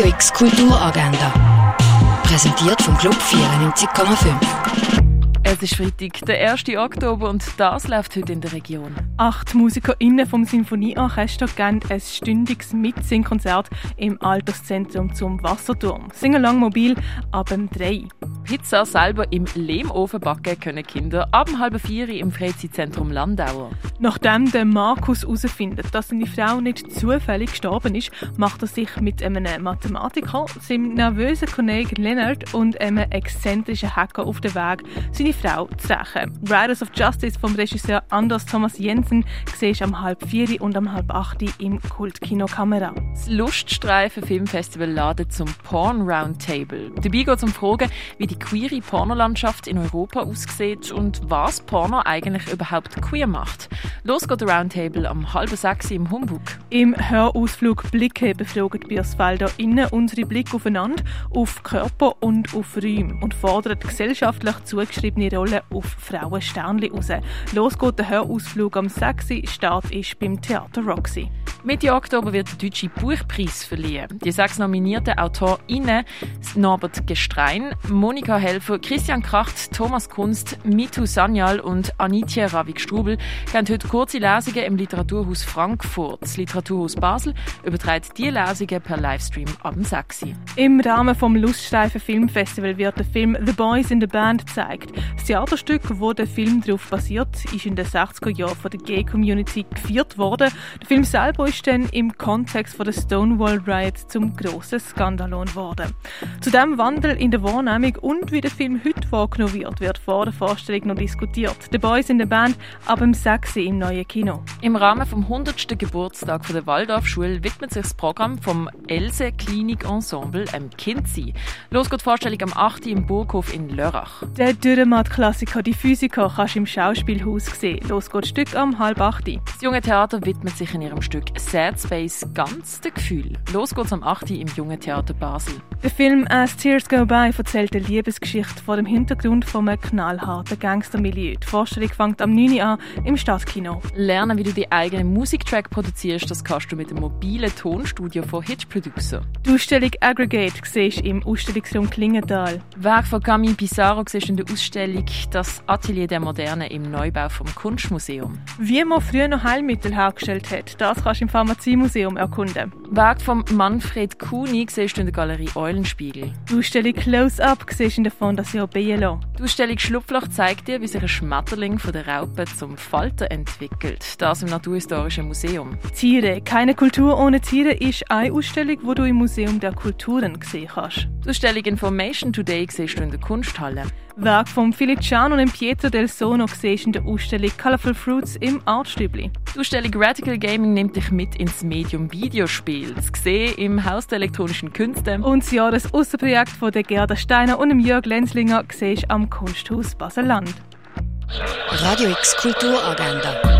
Radio X Kulturagenda. Präsentiert vom Club 94,5. Es ist Freitag, der 1. Oktober und das läuft heute in der Region. Acht MusikerInnen vom Sinfonieorchester geben ein stündiges Mitsingkonzert im Alterszentrum zum Wasserturm. Singalong mobil ab dem 3. Pizza selber im Lehmofen backen können Kinder ab halb vier im Freizeitzentrum Landauer. Nachdem der Markus herausfindet, dass seine Frau nicht zufällig gestorben ist, macht er sich mit einem Mathematiker, seinem nervösen Kollegen Leonard und einem exzentrischen Hacker auf den Weg, seine Frau zu rächen. Riders of Justice vom Regisseur Anders Thomas Jensen siehst am halb vier und am halb acht im Kultkino Kamera. Das Luststreifen Filmfestival ladet zum Porn Roundtable. Dabei geht es um Fragen, wie die queere Pornolandschaft in Europa aussieht und was Porno eigentlich überhaupt queer macht. Los geht der Roundtable am halben sechs im Humbug. Im Hörausflug Blicke befragen Biersfelder innen unsere Blicke aufeinander, auf Körper und auf Räume und fordern gesellschaftlich zugeschriebene Rollen auf Frauensternli raus. Los geht der Hörausflug am 6. Start ist beim Theater Roxy. Mitte Oktober wird der Deutsche Buchpreis verliehen. Die sechs nominierten AutorInnen Norbert Gestrein, Monika Helfer, Christian Kracht, Thomas Kunst, Mitu Sanyal und Anitje Ravik-Strubel geben heute kurze Lesungen im Literaturhaus Frankfurt. Das Literaturhaus Basel überträgt die Lesungen per Livestream ab dem 6. Im Rahmen vom Luststreifen Filmfestival wird der Film The Boys in the Band gezeigt. Das Theaterstück, wo der Film darauf basiert, ist in den 60er Jahren von der Gay-Community geführt worden. Der Film selber ist dann im Kontext von der Stonewall Riot zum grossen Skandalon geworden. Zu dem Wandel in der Wahrnehmung und wie der Film heute wahrgenommen wird, wird vor der Vorstellung noch diskutiert. The Boys in the Band ab dem 6. im neuen Kino. Im Rahmen vom 100. Geburtstag der Waldorfschule widmet sich das Programm vom Else Klinik Ensemble einem Kindsein. Los geht die Vorstellung am 8. im Burghof in Lörrach. Der Dürrematt-Klassiker «Die Physiker» kannst du im Schauspielhaus sehen. Los geht das Stück am halb 8. Das junge Theater widmet sich in ihrem Stück Sad Space ganz dem Gefühl. Los geht's am 8. im Jungen Theater Basel. Der Film As Tears Go By erzählt eine Liebesgeschichte vor dem Hintergrund von einem knallharten Gangstermilieu. Die Vorstellung fängt am 9. Uhr an im Stadtkino. Lernen, wie du die eigenen Musiktrack produzierst, das kannst du mit dem mobilen Tonstudio von Hitch Producer. Die Ausstellung Aggregate siehst du im Ausstellungsraum Klingenthal. Werk von Camille Pissarro siehst du in der Ausstellung Das Atelier der Moderne im Neubau vom Kunstmuseum. Wie man früher noch Heilmittel hergestellt hat, das kannst du im Pharmaziemuseum erkunden. Werk von Manfred Kuni siehst du in der Galerie Eulenspiegel. Die Ausstellung Close-Up siehst du in der Fondation Bielo. Die Ausstellung Schlupfloch zeigt dir, wie sich ein Schmetterling von der Raupe zum Falter entwickelt. Das im Naturhistorischen Museum. Tiere. Keine Kultur ohne Tiere ist eine Ausstellung, die du im Museum der Kulturen sehen kannst. Die Ausstellung Information Today siehst du in der Kunsthalle. Werk von Feliciano und Pietro del Sono siehst in der Ausstellung Colorful Fruits im Artstübli. Die Ausstellung Radical Gaming nimmt dich mit ins Medium Videospiel. Das gesehen im Haus der elektronischen Künste. Und das Jahresaußenprojekt von der Gerda Steiner und dem Jörg Lenzlinger siehst am Kunsthaus Basel-Land. Radio X Kulturagenda.